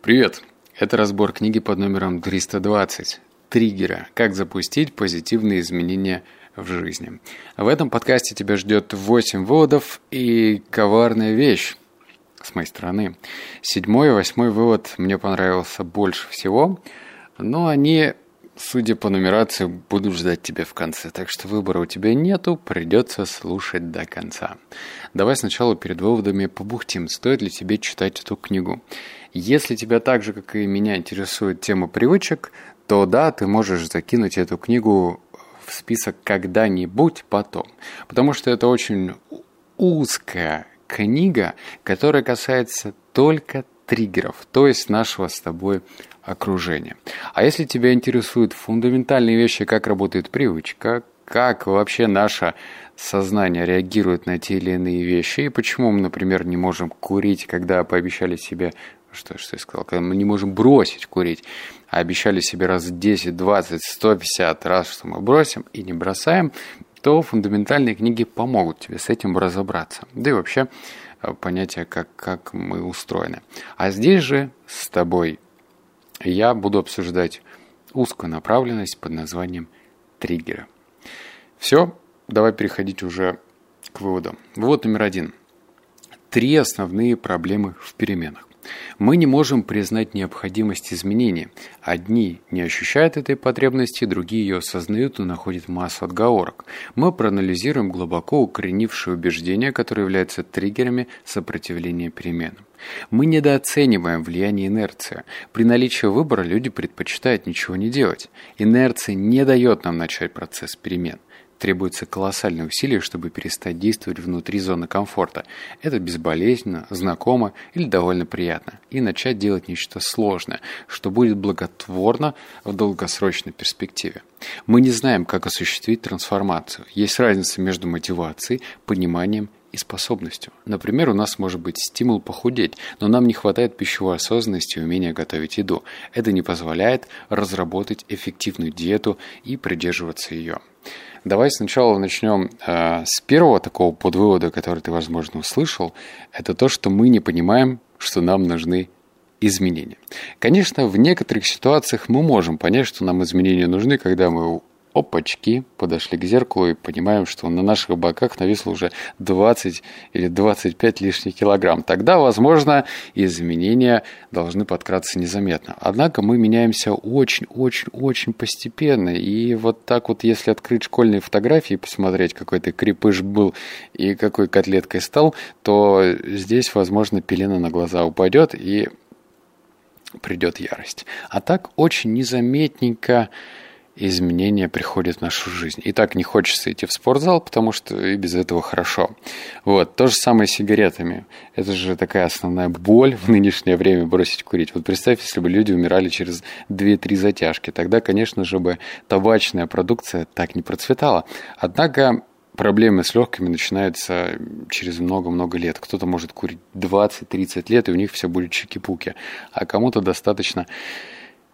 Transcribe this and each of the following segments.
Привет! Это разбор книги под номером 320 «Триггера. Как запустить позитивные изменения в жизни». В этом подкасте тебя ждет 8 выводов и коварная вещь с моей стороны. Седьмой и восьмой вывод мне понравился больше всего, но они судя по нумерации, буду ждать тебя в конце. Так что выбора у тебя нету, придется слушать до конца. Давай сначала перед выводами побухтим, стоит ли тебе читать эту книгу. Если тебя так же, как и меня, интересует тема привычек, то да, ты можешь закинуть эту книгу в список когда-нибудь потом. Потому что это очень узкая книга, которая касается только триггеров, то есть нашего с тобой окружения. А если тебя интересуют фундаментальные вещи, как работает привычка, как вообще наше сознание реагирует на те или иные вещи, и почему мы, например, не можем курить, когда пообещали себе, что, что я сказал, когда мы не можем бросить курить, а обещали себе раз 10, 20, 150 раз, что мы бросим и не бросаем, то фундаментальные книги помогут тебе с этим разобраться. Да и вообще понятие, как, как мы устроены. А здесь же с тобой я буду обсуждать узкую направленность под названием триггеры. Все, давай переходить уже к выводам. Вывод номер один. Три основные проблемы в переменах. Мы не можем признать необходимость изменений. Одни не ощущают этой потребности, другие ее осознают и находят массу отговорок. Мы проанализируем глубоко укоренившие убеждения, которые являются триггерами сопротивления переменам. Мы недооцениваем влияние инерции. При наличии выбора люди предпочитают ничего не делать. Инерция не дает нам начать процесс перемен. Требуется колоссальные усилия, чтобы перестать действовать внутри зоны комфорта. Это безболезненно, знакомо или довольно приятно. И начать делать нечто сложное, что будет благотворно в долгосрочной перспективе. Мы не знаем, как осуществить трансформацию. Есть разница между мотивацией, пониманием и способностью. Например, у нас может быть стимул похудеть, но нам не хватает пищевой осознанности и умения готовить еду. Это не позволяет разработать эффективную диету и придерживаться ее. Давай сначала начнем э, с первого такого подвывода, который ты, возможно, услышал. Это то, что мы не понимаем, что нам нужны изменения. Конечно, в некоторых ситуациях мы можем понять, что нам изменения нужны, когда мы опачки, подошли к зеркалу и понимаем, что на наших боках нависло уже 20 или 25 лишних килограмм. Тогда, возможно, изменения должны подкраться незаметно. Однако мы меняемся очень-очень-очень постепенно. И вот так вот, если открыть школьные фотографии и посмотреть, какой ты крепыш был и какой котлеткой стал, то здесь, возможно, пелена на глаза упадет и придет ярость. А так очень незаметненько изменения приходят в нашу жизнь. И так не хочется идти в спортзал, потому что и без этого хорошо. Вот. То же самое с сигаретами. Это же такая основная боль в нынешнее время бросить курить. Вот представь, если бы люди умирали через 2-3 затяжки. Тогда, конечно же, бы табачная продукция так не процветала. Однако проблемы с легкими начинаются через много-много лет. Кто-то может курить 20-30 лет, и у них все будет чики-пуки. А кому-то достаточно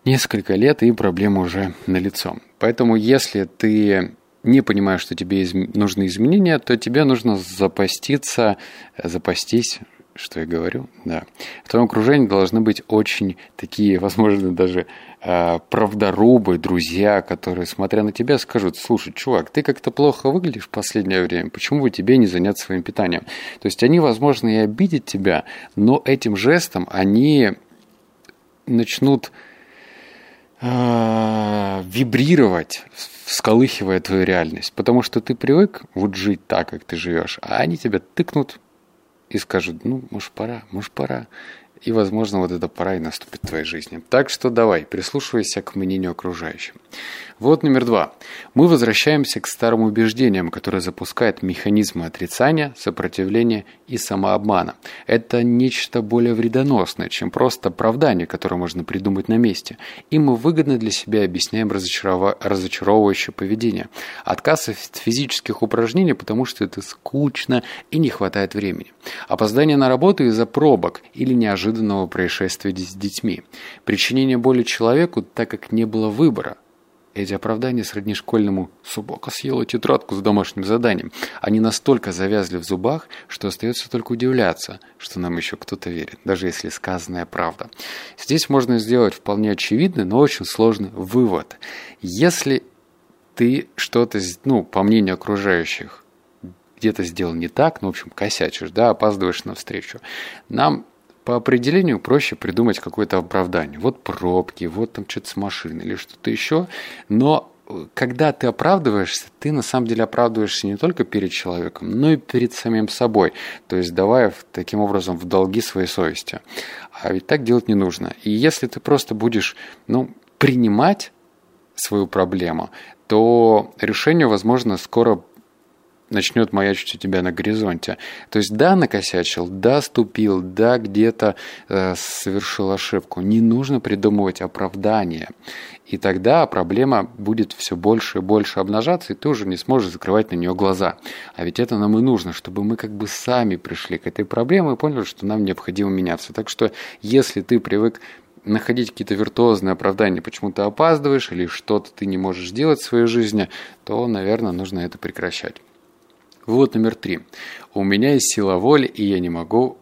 несколько лет, и проблема уже налицо. Поэтому если ты не понимаешь, что тебе изм... нужны изменения, то тебе нужно запаститься, запастись, что я говорю, да. В твоем окружении должны быть очень такие, возможно, даже э, правдорубы, друзья, которые, смотря на тебя, скажут, слушай, чувак, ты как-то плохо выглядишь в последнее время, почему бы тебе не заняться своим питанием? То есть они, возможно, и обидят тебя, но этим жестом они начнут вибрировать, всколыхивая твою реальность. Потому что ты привык вот жить так, как ты живешь, а они тебя тыкнут и скажут, ну, может, пора, может, пора и, возможно, вот эта пора и наступит в твоей жизни. Так что давай, прислушивайся к мнению окружающим. Вот номер два. Мы возвращаемся к старым убеждениям, которые запускают механизмы отрицания, сопротивления и самообмана. Это нечто более вредоносное, чем просто оправдание, которое можно придумать на месте. И мы выгодно для себя объясняем разочаров... разочаровывающее поведение. Отказ от физических упражнений, потому что это скучно и не хватает времени. Опоздание на работу из-за пробок или неожиданно неожиданного происшествия с детьми. Причинение боли человеку, так как не было выбора. Эти оправдания сродни школьному «собака съела тетрадку с домашним заданием». Они настолько завязли в зубах, что остается только удивляться, что нам еще кто-то верит, даже если сказанная правда. Здесь можно сделать вполне очевидный, но очень сложный вывод. Если ты что-то, ну, по мнению окружающих, где-то сделал не так, ну, в общем, косячишь, да, опаздываешь на встречу, нам по определению проще придумать какое-то оправдание. Вот пробки, вот там что-то с машиной или что-то еще. Но э, когда ты оправдываешься, ты на самом деле оправдываешься не только перед человеком, но и перед самим собой. То есть давая таким образом в долги своей совести. А ведь так делать не нужно. И если ты просто будешь ну, принимать свою проблему, то решение, возможно, скоро начнет маячить у тебя на горизонте. То есть да, накосячил, да, ступил, да, где-то э, совершил ошибку. Не нужно придумывать оправдания. И тогда проблема будет все больше и больше обнажаться, и ты уже не сможешь закрывать на нее глаза. А ведь это нам и нужно, чтобы мы как бы сами пришли к этой проблеме и поняли, что нам необходимо меняться. Так что если ты привык находить какие-то виртуозные оправдания, почему ты опаздываешь или что-то ты не можешь делать в своей жизни, то, наверное, нужно это прекращать. Вывод номер три. У меня есть сила воли, и я не могу,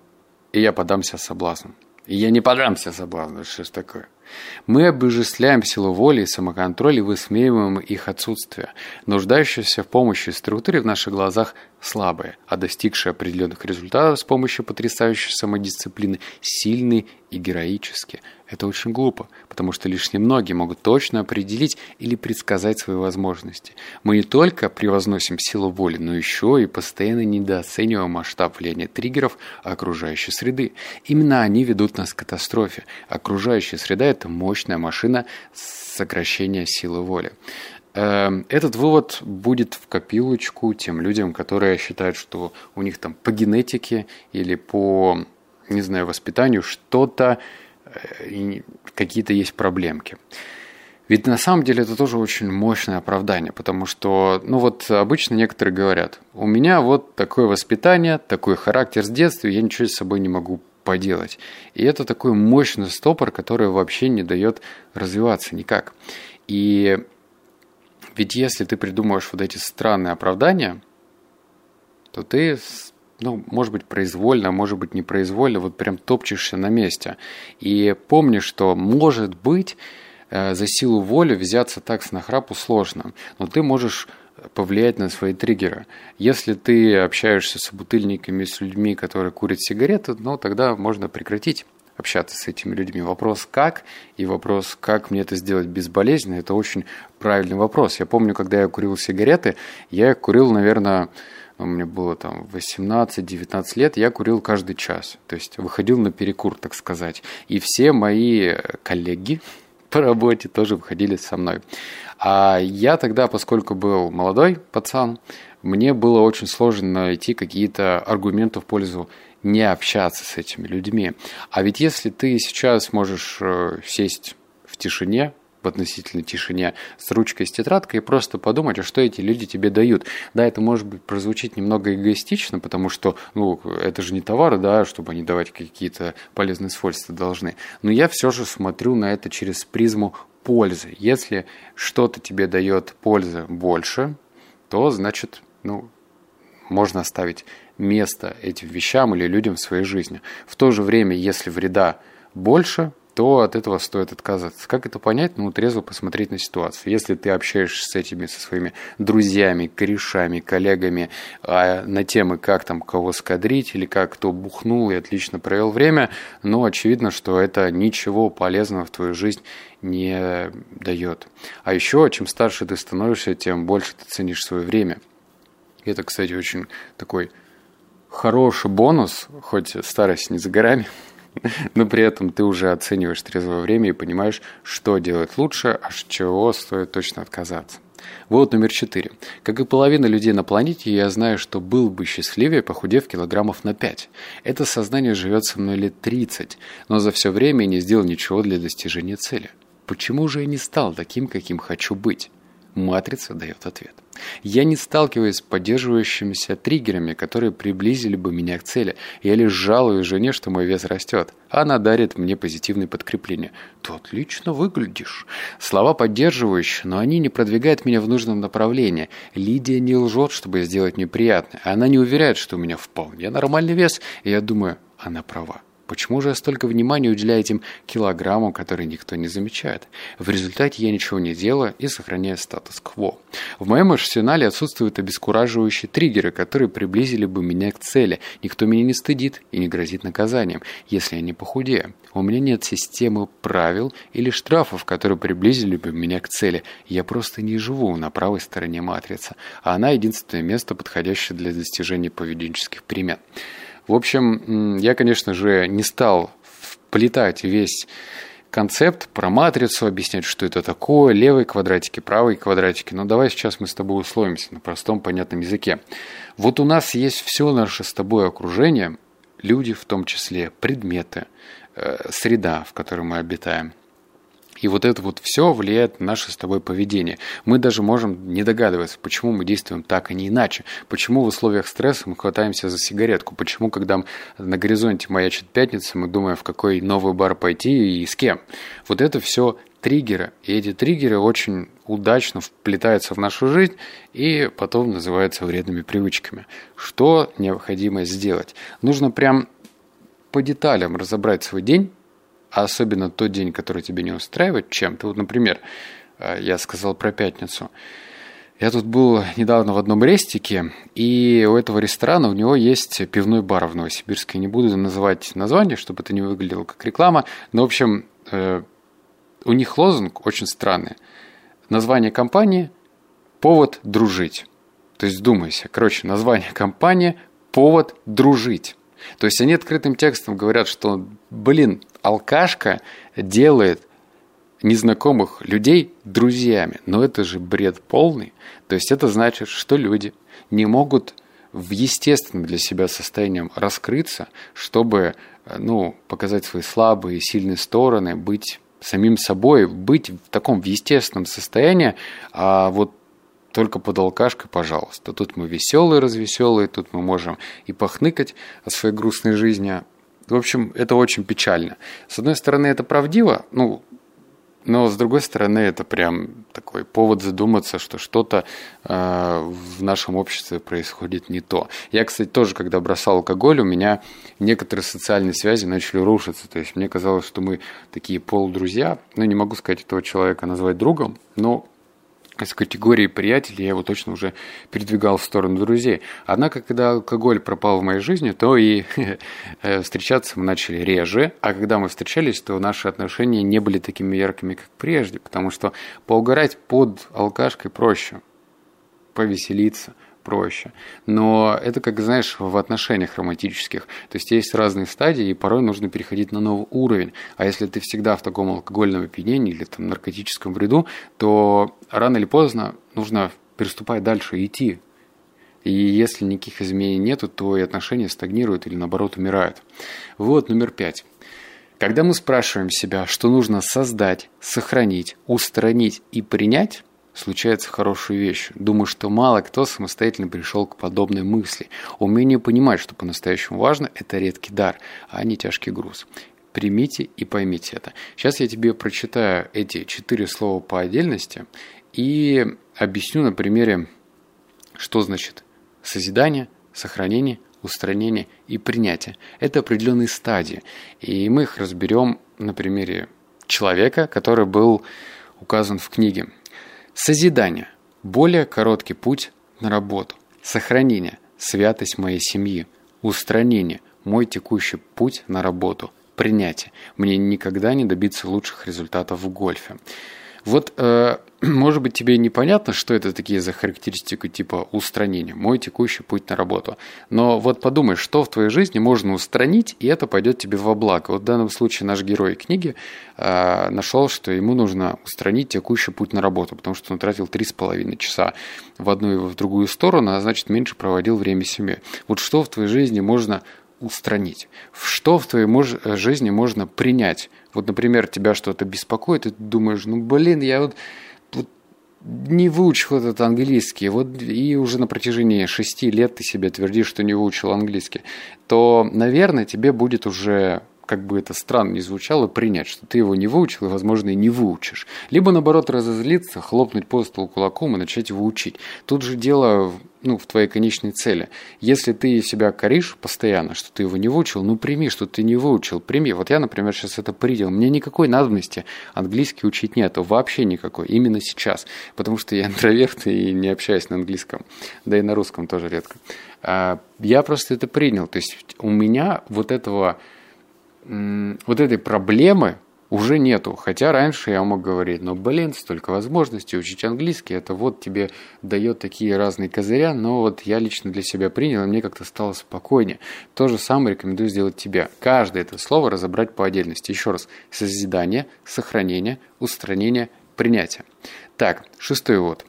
и я подамся соблазну. И я не подамся соблазну, что ж такое? Мы обожествляем силу воли и самоконтроль и высмеиваем их отсутствие. Нуждающиеся в помощи структуре в наших глазах слабые, а достигшие определенных результатов с помощью потрясающей самодисциплины сильные и героические. Это очень глупо, потому что лишь немногие могут точно определить или предсказать свои возможности. Мы не только превозносим силу воли, но еще и постоянно недооцениваем масштаб влияния триггеров окружающей среды. Именно они ведут нас к катастрофе. Окружающая среда – это мощная машина сокращения силы воли. Эм, этот вывод будет в копилочку тем людям, которые считают, что у них там по генетике или по, не знаю, воспитанию что-то какие-то есть проблемки. Ведь на самом деле это тоже очень мощное оправдание, потому что, ну вот обычно некоторые говорят, у меня вот такое воспитание, такой характер с детства, я ничего с собой не могу поделать. И это такой мощный стопор, который вообще не дает развиваться никак. И ведь если ты придумываешь вот эти странные оправдания, то ты ну, может быть, произвольно, может быть, непроизвольно, вот прям топчешься на месте. И помни, что, может быть, э, за силу воли взяться так с нахрапу сложно, но ты можешь повлиять на свои триггеры. Если ты общаешься с бутыльниками, с людьми, которые курят сигареты, ну, тогда можно прекратить общаться с этими людьми. Вопрос как и вопрос, как мне это сделать безболезненно, это очень правильный вопрос. Я помню, когда я курил сигареты, я курил, наверное, ну, мне было там 18-19 лет, я курил каждый час. То есть выходил на перекур, так сказать. И все мои коллеги по работе тоже выходили со мной. А я тогда, поскольку был молодой пацан, мне было очень сложно найти какие-то аргументы в пользу не общаться с этими людьми. А ведь если ты сейчас можешь э, сесть в тишине, в относительной тишине с ручкой, с тетрадкой и просто подумать, а что эти люди тебе дают. Да, это может быть прозвучит немного эгоистично, потому что, ну, это же не товары, да, чтобы они давать какие-то полезные свойства должны. Но я все же смотрю на это через призму пользы. Если что-то тебе дает пользы больше, то значит, ну, можно оставить место этим вещам или людям в своей жизни. В то же время, если вреда больше, то от этого стоит отказаться. Как это понять? Ну, трезво посмотреть на ситуацию. Если ты общаешься с этими, со своими друзьями, корешами, коллегами а, на темы, как там кого скадрить или как кто бухнул и отлично провел время, ну, очевидно, что это ничего полезного в твою жизнь не дает. А еще, чем старше ты становишься, тем больше ты ценишь свое время. Это, кстати, очень такой хороший бонус, хоть старость не за горами, но при этом ты уже оцениваешь трезвое время и понимаешь, что делать лучше, а от чего стоит точно отказаться. Вот номер четыре. Как и половина людей на планете, я знаю, что был бы счастливее, похудев килограммов на 5. Это сознание живет со мной лет 30, но за все время я не сделал ничего для достижения цели. Почему же я не стал таким, каким хочу быть? Матрица дает ответ. Я не сталкиваюсь с поддерживающимися триггерами, которые приблизили бы меня к цели. Я лишь жалую жене, что мой вес растет. Она дарит мне позитивное подкрепление. Ты отлично выглядишь. Слова поддерживающие, но они не продвигают меня в нужном направлении. Лидия не лжет, чтобы сделать мне приятно. Она не уверяет, что у меня вполне нормальный вес. И я думаю, она права. Почему же столько внимания уделяю этим килограммам, которые никто не замечает? В результате я ничего не делаю и сохраняю статус-кво. В моем арсенале отсутствуют обескураживающие триггеры, которые приблизили бы меня к цели. Никто меня не стыдит и не грозит наказанием, если я не похудею. У меня нет системы правил или штрафов, которые приблизили бы меня к цели. Я просто не живу на правой стороне матрицы, а она единственное место, подходящее для достижения поведенческих перемен. В общем, я, конечно же, не стал вплетать весь концепт про матрицу, объяснять, что это такое, левые квадратики, правые квадратики. Но давай сейчас мы с тобой условимся на простом понятном языке. Вот у нас есть все наше с тобой окружение, люди в том числе, предметы, э, среда, в которой мы обитаем – и вот это вот все влияет на наше с тобой поведение. Мы даже можем не догадываться, почему мы действуем так, а не иначе. Почему в условиях стресса мы хватаемся за сигаретку. Почему, когда на горизонте маячит пятница, мы думаем, в какой новый бар пойти и с кем. Вот это все триггеры. И эти триггеры очень удачно вплетаются в нашу жизнь и потом называются вредными привычками. Что необходимо сделать? Нужно прям по деталям разобрать свой день, а особенно тот день, который тебя не устраивает чем-то. Вот, например, э, я сказал про пятницу. Я тут был недавно в одном рестике, и у этого ресторана у него есть пивной бар в Новосибирске. Не буду называть название, чтобы это не выглядело как реклама. Но, в общем, э, у них лозунг очень странный. Название компании – «Повод дружить». То есть, думайся. Короче, название компании – «Повод дружить». То есть они открытым текстом говорят, что, блин, алкашка делает незнакомых людей друзьями. Но это же бред полный. То есть это значит, что люди не могут в естественном для себя состоянием раскрыться, чтобы ну, показать свои слабые и сильные стороны, быть самим собой, быть в таком естественном состоянии, а вот только под алкашкой, пожалуйста. Тут мы веселые, развеселые, тут мы можем и похныкать о своей грустной жизни. В общем, это очень печально. С одной стороны, это правдиво, ну, но с другой стороны, это прям такой повод задуматься, что что-то э, в нашем обществе происходит не то. Я, кстати, тоже, когда бросал алкоголь, у меня некоторые социальные связи начали рушиться. То есть мне казалось, что мы такие полудрузья. Ну, не могу сказать этого человека назвать другом, но из категории приятелей я его точно уже передвигал в сторону друзей. Однако, когда алкоголь пропал в моей жизни, то и э, встречаться мы начали реже, а когда мы встречались, то наши отношения не были такими яркими, как прежде, потому что поугарать под алкашкой проще, повеселиться – проще. Но это, как знаешь, в отношениях романтических. То есть есть разные стадии, и порой нужно переходить на новый уровень. А если ты всегда в таком алкогольном опьянении или там наркотическом вреду, то рано или поздно нужно переступать дальше идти. И если никаких изменений нету, то и отношения стагнируют или наоборот умирают. Вот номер пять. Когда мы спрашиваем себя, что нужно создать, сохранить, устранить и принять, случается хорошая вещь. Думаю, что мало кто самостоятельно пришел к подобной мысли. Умение понимать, что по-настоящему важно, это редкий дар, а не тяжкий груз. Примите и поймите это. Сейчас я тебе прочитаю эти четыре слова по отдельности и объясню на примере, что значит созидание, сохранение, устранение и принятие. Это определенные стадии. И мы их разберем на примере человека, который был указан в книге. Созидание – более короткий путь на работу. Сохранение – святость моей семьи. Устранение – мой текущий путь на работу. Принятие – мне никогда не добиться лучших результатов в гольфе. Вот, э, может быть, тебе непонятно, что это такие за характеристики типа устранения, мой текущий путь на работу. Но вот подумай, что в твоей жизни можно устранить, и это пойдет тебе во благо. Вот в данном случае наш герой книги э, нашел, что ему нужно устранить текущий путь на работу, потому что он тратил три с половиной часа в одну и в другую сторону, а значит, меньше проводил время с семьей. Вот что в твоей жизни можно устранить? Что в твоей мож- жизни можно принять? Вот, например, тебя что-то беспокоит, и ты думаешь, ну, блин, я вот, вот не выучил этот английский, вот и уже на протяжении шести лет ты себе твердишь, что не выучил английский, то, наверное, тебе будет уже как бы это странно не звучало, принять, что ты его не выучил и, возможно, и не выучишь. Либо, наоборот, разозлиться, хлопнуть по столу кулаком и начать его учить. Тут же дело ну, в твоей конечной цели. Если ты себя коришь постоянно, что ты его не выучил, ну прими, что ты не выучил, прими. Вот я, например, сейчас это принял. Мне никакой надобности английский учить нету, вообще никакой, именно сейчас. Потому что я интроверт и не общаюсь на английском, да и на русском тоже редко. А, я просто это принял. То есть у меня вот этого вот этой проблемы уже нету. Хотя раньше я мог говорить, но, блин, столько возможностей учить английский, это вот тебе дает такие разные козыря, но вот я лично для себя принял, и мне как-то стало спокойнее. То же самое рекомендую сделать тебе. Каждое это слово разобрать по отдельности. Еще раз, созидание, сохранение, устранение, принятие. Так, шестой вот.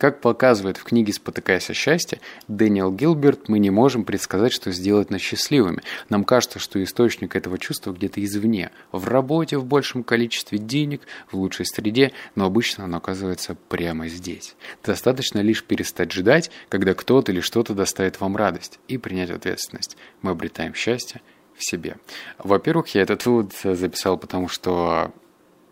Как показывает в книге «Спотыкаясь о счастье», Дэниел Гилберт, мы не можем предсказать, что сделать нас счастливыми. Нам кажется, что источник этого чувства где-то извне. В работе, в большем количестве денег, в лучшей среде, но обычно оно оказывается прямо здесь. Достаточно лишь перестать ждать, когда кто-то или что-то доставит вам радость, и принять ответственность. Мы обретаем счастье в себе. Во-первых, я этот вывод записал, потому что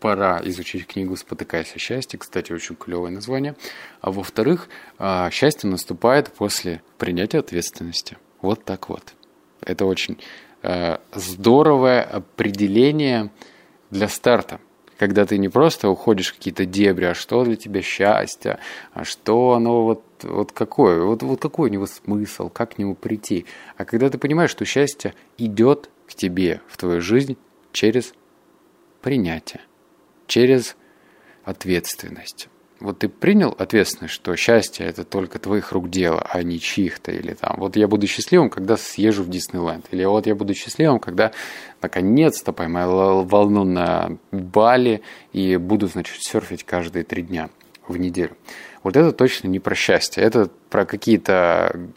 пора изучить книгу «Спотыкаясь о счастье». Кстати, очень клевое название. А во-вторых, а, счастье наступает после принятия ответственности. Вот так вот. Это очень а, здоровое определение для старта. Когда ты не просто уходишь в какие-то дебри, а что для тебя счастье, а что оно вот, вот какое, вот, вот какой у него смысл, как к нему прийти. А когда ты понимаешь, что счастье идет к тебе в твою жизнь через принятие через ответственность. Вот ты принял ответственность, что счастье это только твоих рук дело, а не чьих-то, или там, вот я буду счастливым, когда съезжу в Диснейленд, или вот я буду счастливым, когда наконец-то поймаю волну на Бали и буду, значит, серфить каждые три дня в неделю. Вот это точно не про счастье, это про какие-то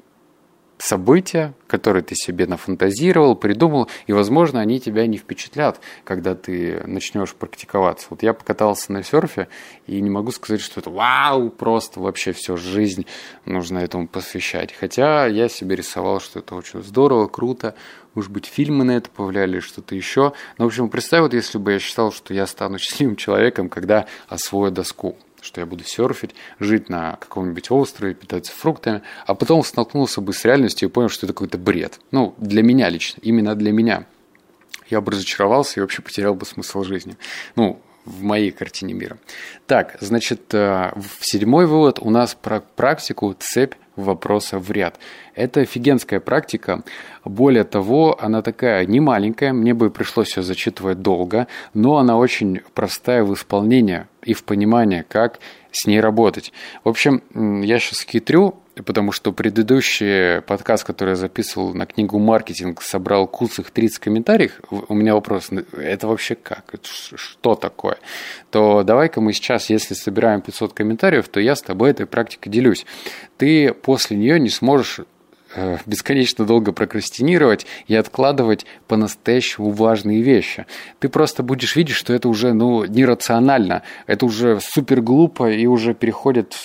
события, которые ты себе нафантазировал, придумал, и, возможно, они тебя не впечатлят, когда ты начнешь практиковаться. Вот я покатался на серфе, и не могу сказать, что это вау, просто вообще всю жизнь нужно этому посвящать. Хотя я себе рисовал, что это очень здорово, круто, может быть, фильмы на это повлияли, что-то еще. Но, в общем, представь, вот если бы я считал, что я стану счастливым человеком, когда освою доску что я буду серфить, жить на каком-нибудь острове, питаться фруктами, а потом столкнулся бы с реальностью и понял, что это какой-то бред. Ну, для меня лично, именно для меня. Я бы разочаровался и вообще потерял бы смысл жизни. Ну, в моей картине мира. Так, значит, э, седьмой вывод у нас про практику цепь вопросов в ряд. Это офигенская практика. Более того, она такая не маленькая, мне бы пришлось ее зачитывать долго, но она очень простая в исполнении и в понимании, как с ней работать. В общем, я сейчас хитрю, потому что предыдущий подкаст, который я записывал на книгу «Маркетинг», собрал куцых 30 комментариев. У меня вопрос, это вообще как? Это что такое? То давай-ка мы сейчас, если собираем 500 комментариев, то я с тобой этой практикой делюсь. Ты после нее не сможешь бесконечно долго прокрастинировать и откладывать по-настоящему важные вещи. Ты просто будешь видеть, что это уже ну, нерационально, это уже супер глупо и уже переходит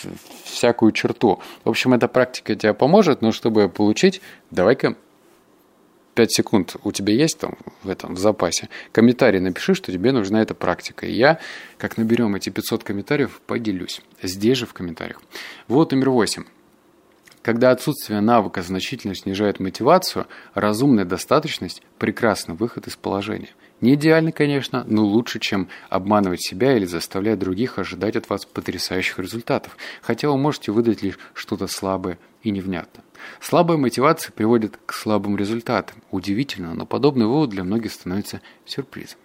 всякую черту. В общем, эта практика тебе поможет, но чтобы получить, давай-ка 5 секунд у тебя есть там в этом в запасе, комментарий напиши, что тебе нужна эта практика. И я, как наберем эти 500 комментариев, поделюсь. Здесь же в комментариях. Вот номер 8. Когда отсутствие навыка значительно снижает мотивацию, разумная достаточность – прекрасный выход из положения. Не идеально, конечно, но лучше, чем обманывать себя или заставлять других ожидать от вас потрясающих результатов, хотя вы можете выдать лишь что-то слабое и невнятно. Слабая мотивация приводит к слабым результатам. Удивительно, но подобный вывод для многих становится сюрпризом.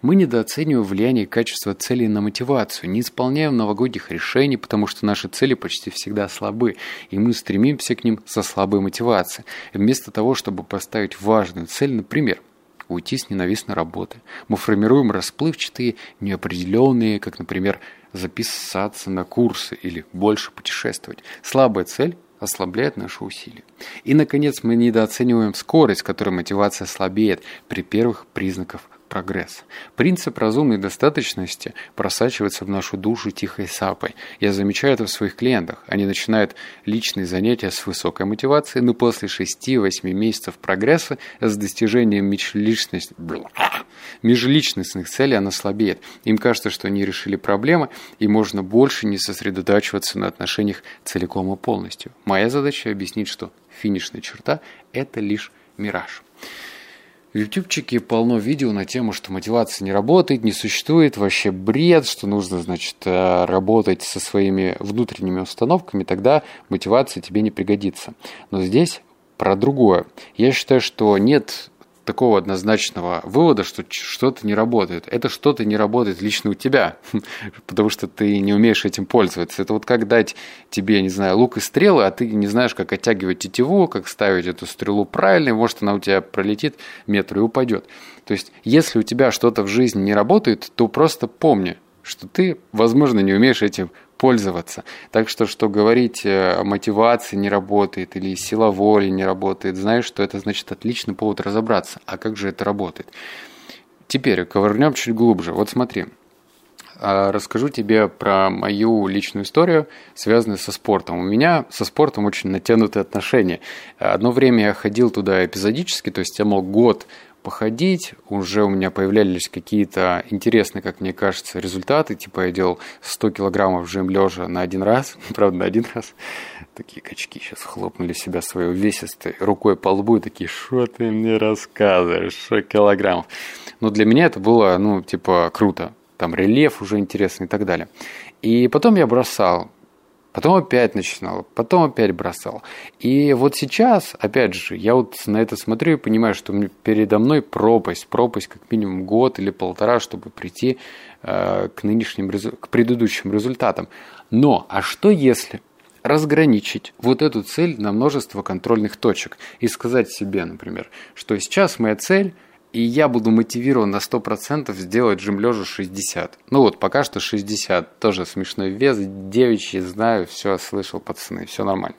Мы недооцениваем влияние качества целей на мотивацию, не исполняем новогодних решений, потому что наши цели почти всегда слабы, и мы стремимся к ним со слабой мотивацией. Вместо того, чтобы поставить важную цель, например, уйти с ненавистной работы, мы формируем расплывчатые, неопределенные, как, например, записаться на курсы или больше путешествовать. Слабая цель ослабляет наши усилия. И, наконец, мы недооцениваем скорость, с которой мотивация слабеет при первых признаках прогресс. Принцип разумной достаточности просачивается в нашу душу тихой сапой. Я замечаю это в своих клиентах. Они начинают личные занятия с высокой мотивацией, но после 6-8 месяцев прогресса с достижением межличностных, межличностных целей она слабеет. Им кажется, что они решили проблемы, и можно больше не сосредотачиваться на отношениях целиком и полностью. Моя задача объяснить, что финишная черта – это лишь мираж. В ютубчике полно видео на тему, что мотивация не работает, не существует, вообще бред, что нужно, значит, э, работать со своими внутренними установками, тогда мотивация тебе не пригодится. Но здесь про другое. Я считаю, что нет такого однозначного вывода, что что-то не работает. Это что-то не работает лично у тебя, потому что ты не умеешь этим пользоваться. Это вот как дать тебе, не знаю, лук и стрелы, а ты не знаешь, как оттягивать тетиву, как ставить эту стрелу правильно, может, она у тебя пролетит метр и упадет. То есть, если у тебя что-то в жизни не работает, то просто помни, что ты, возможно, не умеешь этим пользоваться. Так что, что говорить э, о мотивации не работает или сила воли не работает, знаешь, что это значит отличный повод разобраться. А как же это работает? Теперь ковырнем чуть глубже. Вот смотри. А, расскажу тебе про мою личную историю, связанную со спортом. У меня со спортом очень натянутые отношения. Одно время я ходил туда эпизодически, то есть я мог год походить, уже у меня появлялись какие-то интересные, как мне кажется, результаты. Типа я делал 100 килограммов жим лежа на один раз, правда, на один раз. Такие качки сейчас хлопнули себя своей увесистой рукой по лбу и такие, что ты мне рассказываешь, что килограммов. Но для меня это было, ну, типа, круто. Там рельеф уже интересный и так далее. И потом я бросал Потом опять начинал, потом опять бросал. И вот сейчас, опять же, я вот на это смотрю и понимаю, что передо мной пропасть, пропасть как минимум год или полтора, чтобы прийти э, к нынешним, к предыдущим результатам. Но, а что если разграничить вот эту цель на множество контрольных точек и сказать себе, например, что сейчас моя цель – и я буду мотивирован на 100% сделать жим лежа 60. Ну вот, пока что 60. Тоже смешной вес, девичий, знаю, все слышал, пацаны, все нормально.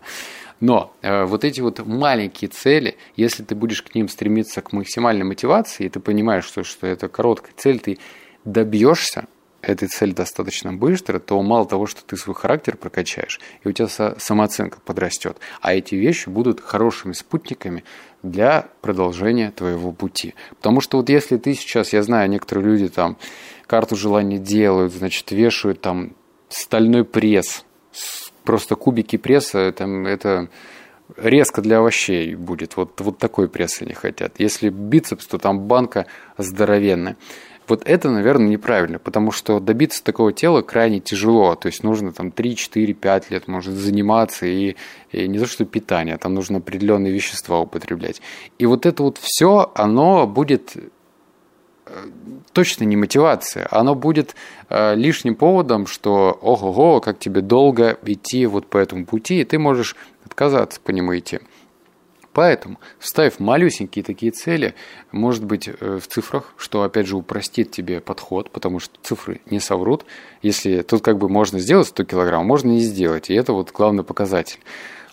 Но э, вот эти вот маленькие цели, если ты будешь к ним стремиться к максимальной мотивации, и ты понимаешь, что, что это короткая цель, ты добьешься, этой цели достаточно быстро, то мало того, что ты свой характер прокачаешь, и у тебя самооценка подрастет, а эти вещи будут хорошими спутниками для продолжения твоего пути. Потому что вот если ты сейчас, я знаю, некоторые люди там карту желаний делают, значит, вешают там стальной пресс, просто кубики пресса, там это резко для овощей будет. Вот, вот такой пресс они хотят. Если бицепс, то там банка здоровенная. Вот это, наверное, неправильно, потому что добиться такого тела крайне тяжело. То есть нужно там 3, 4, 5 лет, может, заниматься и, и не то что питание, там нужно определенные вещества употреблять. И вот это вот все, оно будет э, точно не мотивация, оно будет э, лишним поводом, что ого-го, как тебе долго идти вот по этому пути, и ты можешь отказаться по нему идти. Поэтому, ставь малюсенькие такие цели, может быть, э, в цифрах, что, опять же, упростит тебе подход, потому что цифры не соврут. Если тут как бы можно сделать 100 килограмм, можно не сделать, и это вот главный показатель.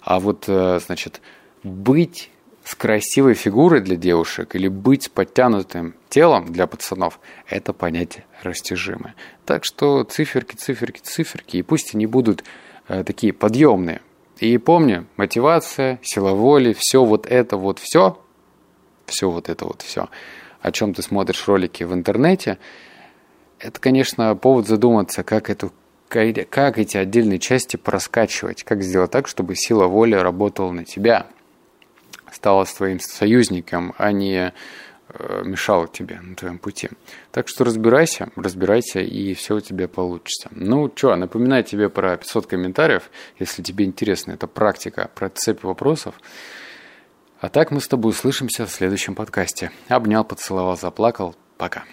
А вот, э, значит, быть с красивой фигурой для девушек или быть с подтянутым телом для пацанов – это понятие растяжимое. Так что циферки, циферки, циферки, и пусть они будут э, такие подъемные, и помни, мотивация, сила воли, все вот это вот все, все вот это вот все, о чем ты смотришь ролики в интернете, это, конечно, повод задуматься, как эту как эти отдельные части проскачивать, как сделать так, чтобы сила воли работала на тебя, стала твоим союзником, а не мешало тебе на твоем пути. Так что разбирайся, разбирайся, и все у тебя получится. Ну что, напоминаю тебе про 500 комментариев, если тебе интересна эта практика про цепь вопросов. А так мы с тобой услышимся в следующем подкасте. Обнял, поцеловал, заплакал. Пока.